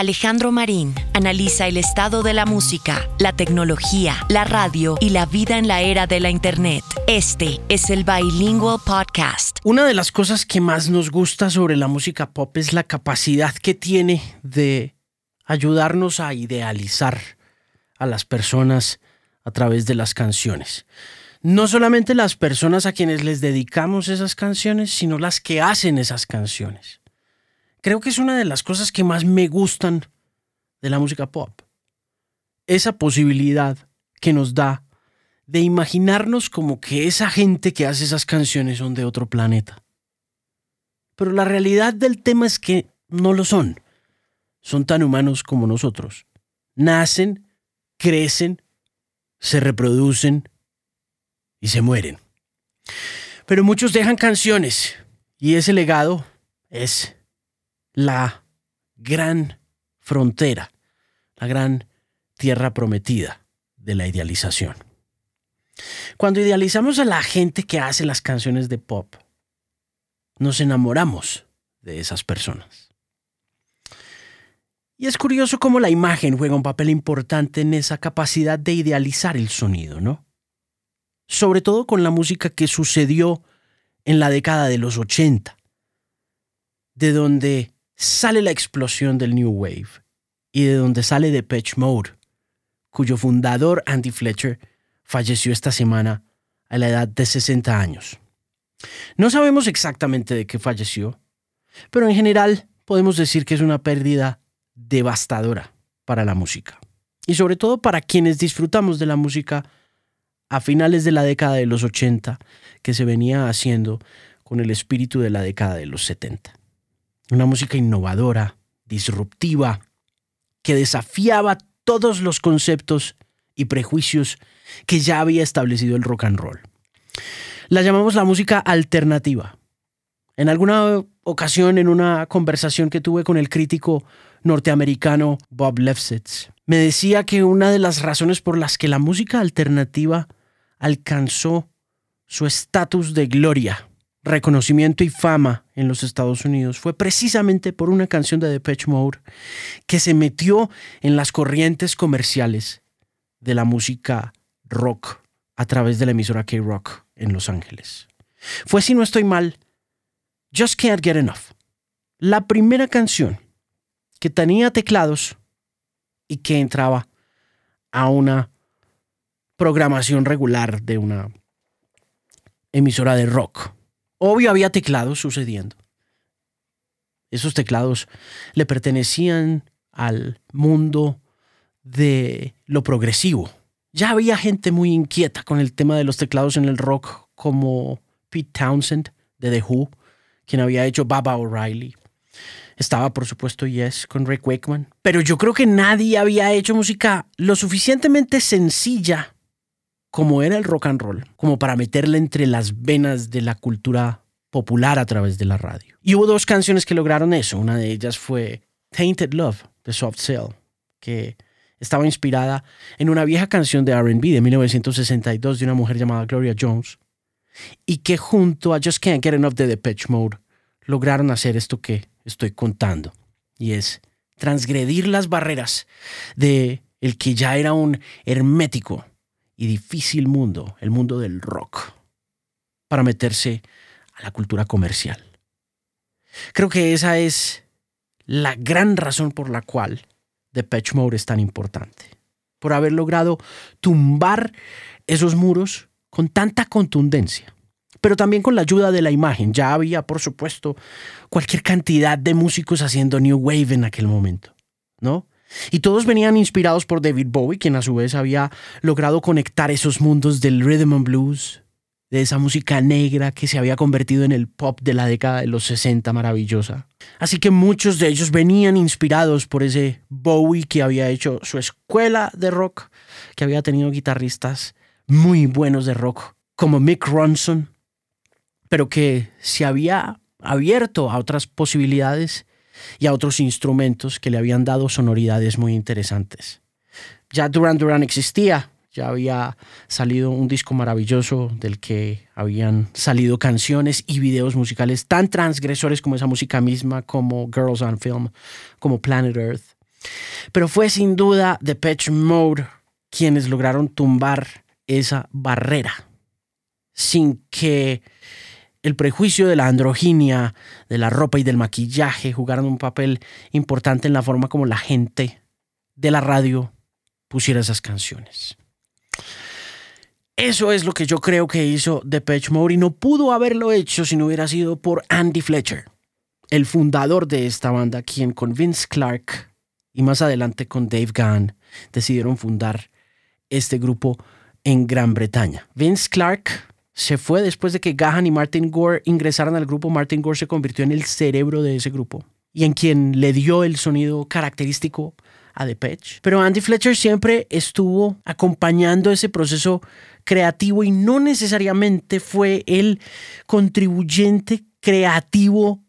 Alejandro Marín analiza el estado de la música, la tecnología, la radio y la vida en la era de la Internet. Este es el Bilingual Podcast. Una de las cosas que más nos gusta sobre la música pop es la capacidad que tiene de ayudarnos a idealizar a las personas a través de las canciones. No solamente las personas a quienes les dedicamos esas canciones, sino las que hacen esas canciones creo que es una de las cosas que más me gustan de la música pop. Esa posibilidad que nos da de imaginarnos como que esa gente que hace esas canciones son de otro planeta. Pero la realidad del tema es que no lo son. Son tan humanos como nosotros. Nacen, crecen, se reproducen y se mueren. Pero muchos dejan canciones y ese legado es la gran frontera, la gran tierra prometida de la idealización. Cuando idealizamos a la gente que hace las canciones de pop, nos enamoramos de esas personas. Y es curioso cómo la imagen juega un papel importante en esa capacidad de idealizar el sonido, ¿no? Sobre todo con la música que sucedió en la década de los 80, de donde sale la explosión del New Wave y de donde sale Depeche Mode, cuyo fundador Andy Fletcher falleció esta semana a la edad de 60 años. No sabemos exactamente de qué falleció, pero en general podemos decir que es una pérdida devastadora para la música. Y sobre todo para quienes disfrutamos de la música a finales de la década de los 80 que se venía haciendo con el espíritu de la década de los 70. Una música innovadora, disruptiva, que desafiaba todos los conceptos y prejuicios que ya había establecido el rock and roll. La llamamos la música alternativa. En alguna ocasión, en una conversación que tuve con el crítico norteamericano Bob Lefsetz, me decía que una de las razones por las que la música alternativa alcanzó su estatus de gloria reconocimiento y fama en los Estados Unidos fue precisamente por una canción de Depeche Mode que se metió en las corrientes comerciales de la música rock a través de la emisora K-Rock en Los Ángeles. Fue, si no estoy mal, Just Can't Get Enough, la primera canción que tenía teclados y que entraba a una programación regular de una emisora de rock. Obvio había teclados sucediendo. Esos teclados le pertenecían al mundo de lo progresivo. Ya había gente muy inquieta con el tema de los teclados en el rock, como Pete Townsend de The Who, quien había hecho Baba O'Reilly. Estaba, por supuesto, Yes con Rick Wakeman. Pero yo creo que nadie había hecho música lo suficientemente sencilla como era el rock and roll, como para meterle entre las venas de la cultura popular a través de la radio. Y hubo dos canciones que lograron eso. Una de ellas fue Tainted Love de Soft Cell, que estaba inspirada en una vieja canción de RB de 1962 de una mujer llamada Gloria Jones, y que junto a Just Can't Get Enough de Depeche Mode lograron hacer esto que estoy contando, y es transgredir las barreras de el que ya era un hermético y difícil mundo, el mundo del rock, para meterse a la cultura comercial. Creo que esa es la gran razón por la cual Depeche Mode es tan importante. Por haber logrado tumbar esos muros con tanta contundencia. Pero también con la ayuda de la imagen. Ya había, por supuesto, cualquier cantidad de músicos haciendo New Wave en aquel momento, ¿no? Y todos venían inspirados por David Bowie, quien a su vez había logrado conectar esos mundos del rhythm and blues, de esa música negra que se había convertido en el pop de la década de los 60 maravillosa. Así que muchos de ellos venían inspirados por ese Bowie que había hecho su escuela de rock, que había tenido guitarristas muy buenos de rock, como Mick Ronson, pero que se había abierto a otras posibilidades y a otros instrumentos que le habían dado sonoridades muy interesantes. Ya Duran Duran existía, ya había salido un disco maravilloso del que habían salido canciones y videos musicales tan transgresores como esa música misma, como Girls on Film, como Planet Earth. Pero fue sin duda Patch Mode quienes lograron tumbar esa barrera sin que el prejuicio de la androginia, de la ropa y del maquillaje jugaran un papel importante en la forma como la gente de la radio pusiera esas canciones. Eso es lo que yo creo que hizo Depeche Mode y no pudo haberlo hecho si no hubiera sido por Andy Fletcher, el fundador de esta banda, quien con Vince Clark y más adelante con Dave Gunn decidieron fundar este grupo en Gran Bretaña. Vince Clark se fue después de que Gahan y Martin Gore ingresaran al grupo. Martin Gore se convirtió en el cerebro de ese grupo y en quien le dio el sonido característico a Depeche. Pero Andy Fletcher siempre estuvo acompañando ese proceso creativo y no necesariamente fue el contribuyente creativo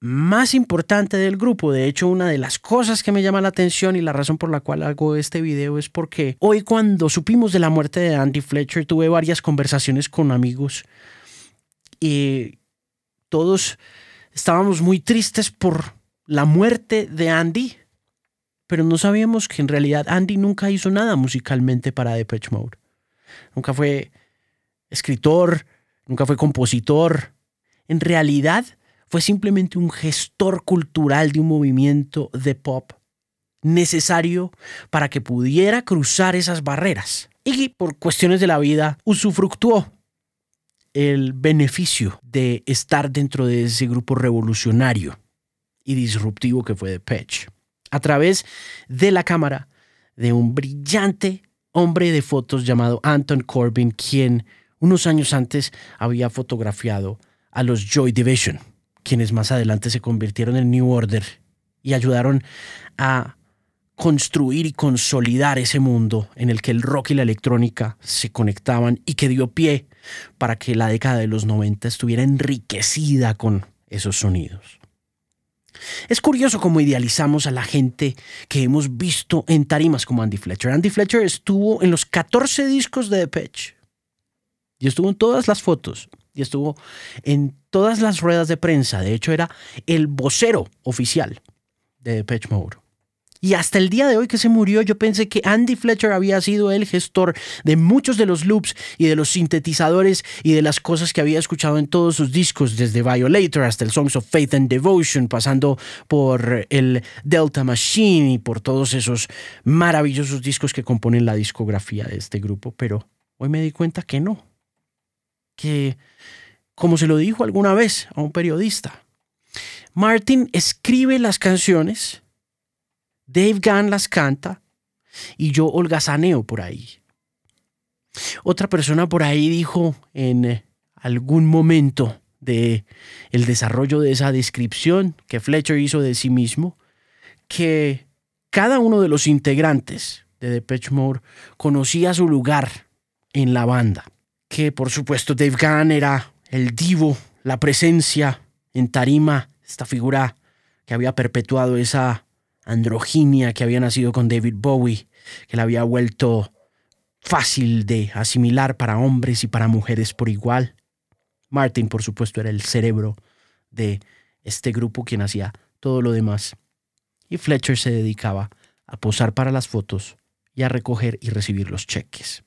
más importante del grupo. De hecho, una de las cosas que me llama la atención y la razón por la cual hago este video es porque hoy cuando supimos de la muerte de Andy Fletcher tuve varias conversaciones con amigos y todos estábamos muy tristes por la muerte de Andy, pero no sabíamos que en realidad Andy nunca hizo nada musicalmente para Depeche Mode. Nunca fue escritor, nunca fue compositor. En realidad, fue simplemente un gestor cultural de un movimiento de pop necesario para que pudiera cruzar esas barreras. Y por cuestiones de la vida usufructuó el beneficio de estar dentro de ese grupo revolucionario y disruptivo que fue Depeche, a través de la cámara de un brillante hombre de fotos llamado Anton Corbin, quien unos años antes había fotografiado a los Joy Division quienes más adelante se convirtieron en New Order y ayudaron a construir y consolidar ese mundo en el que el rock y la electrónica se conectaban y que dio pie para que la década de los 90 estuviera enriquecida con esos sonidos. Es curioso cómo idealizamos a la gente que hemos visto en tarimas como Andy Fletcher. Andy Fletcher estuvo en los 14 discos de Depeche y estuvo en todas las fotos y estuvo en todas las ruedas de prensa. De hecho, era el vocero oficial de Depeche Mode. Y hasta el día de hoy que se murió, yo pensé que Andy Fletcher había sido el gestor de muchos de los loops y de los sintetizadores y de las cosas que había escuchado en todos sus discos, desde Violator hasta el Songs of Faith and Devotion, pasando por el Delta Machine y por todos esos maravillosos discos que componen la discografía de este grupo. Pero hoy me di cuenta que no, que, como se lo dijo alguna vez a un periodista, Martin escribe las canciones, Dave Gunn las canta y yo holgazaneo por ahí. Otra persona por ahí dijo en eh, algún momento de el desarrollo de esa descripción que Fletcher hizo de sí mismo que cada uno de los integrantes de Depeche Mode conocía su lugar en la banda que por supuesto Dave Gunn era el divo, la presencia en tarima, esta figura que había perpetuado esa androginia que había nacido con David Bowie, que la había vuelto fácil de asimilar para hombres y para mujeres por igual. Martin, por supuesto, era el cerebro de este grupo quien hacía todo lo demás. Y Fletcher se dedicaba a posar para las fotos y a recoger y recibir los cheques.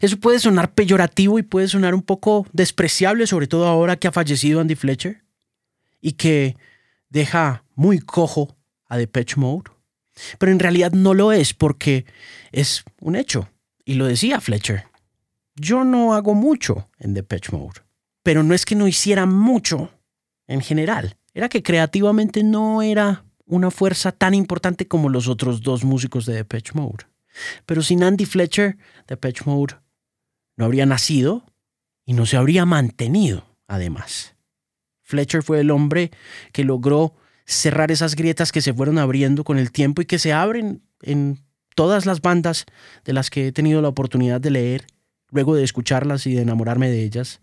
Eso puede sonar peyorativo y puede sonar un poco despreciable, sobre todo ahora que ha fallecido Andy Fletcher y que deja muy cojo a Depeche Mode. Pero en realidad no lo es porque es un hecho. Y lo decía Fletcher. Yo no hago mucho en Depeche Mode. Pero no es que no hiciera mucho en general. Era que creativamente no era una fuerza tan importante como los otros dos músicos de Depeche Mode. Pero sin Andy Fletcher, Depeche Mode no habría nacido y no se habría mantenido, además. Fletcher fue el hombre que logró cerrar esas grietas que se fueron abriendo con el tiempo y que se abren en todas las bandas de las que he tenido la oportunidad de leer, luego de escucharlas y de enamorarme de ellas,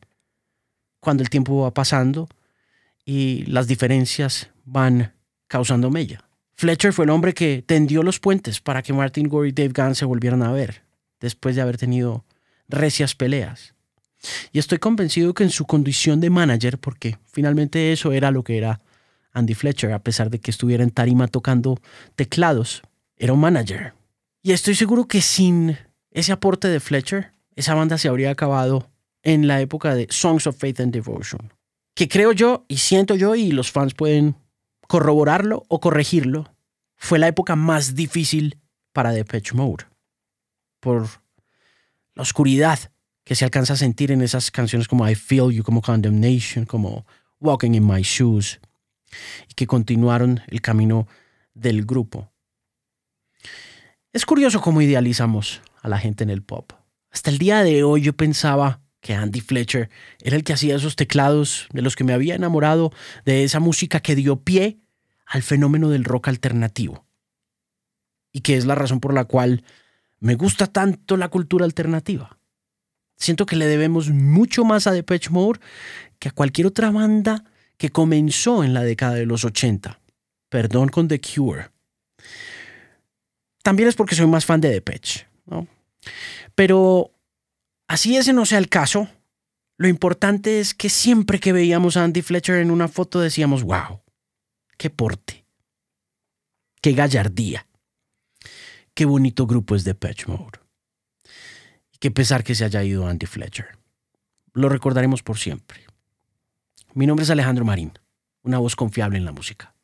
cuando el tiempo va pasando y las diferencias van causando mella. Fletcher fue el hombre que tendió los puentes para que Martin Gore y Dave Gunn se volvieran a ver, después de haber tenido recias peleas. Y estoy convencido que en su condición de manager, porque finalmente eso era lo que era Andy Fletcher, a pesar de que estuviera en tarima tocando teclados, era un manager. Y estoy seguro que sin ese aporte de Fletcher, esa banda se habría acabado en la época de Songs of Faith and Devotion. Que creo yo y siento yo, y los fans pueden corroborarlo o corregirlo, fue la época más difícil para Depeche Mode. Por la oscuridad que se alcanza a sentir en esas canciones como I Feel You, como Condemnation, como Walking in My Shoes, y que continuaron el camino del grupo. Es curioso cómo idealizamos a la gente en el pop. Hasta el día de hoy yo pensaba que Andy Fletcher era el que hacía esos teclados de los que me había enamorado, de esa música que dio pie al fenómeno del rock alternativo. Y que es la razón por la cual me gusta tanto la cultura alternativa. Siento que le debemos mucho más a Depeche Mode que a cualquier otra banda que comenzó en la década de los 80. Perdón con The Cure. También es porque soy más fan de Depeche, ¿no? Pero así ese no sea el caso, lo importante es que siempre que veíamos a Andy Fletcher en una foto decíamos, wow, qué porte, qué gallardía, qué bonito grupo es Depeche Mode. Qué pesar que se haya ido Andy Fletcher. Lo recordaremos por siempre. Mi nombre es Alejandro Marín, una voz confiable en la música.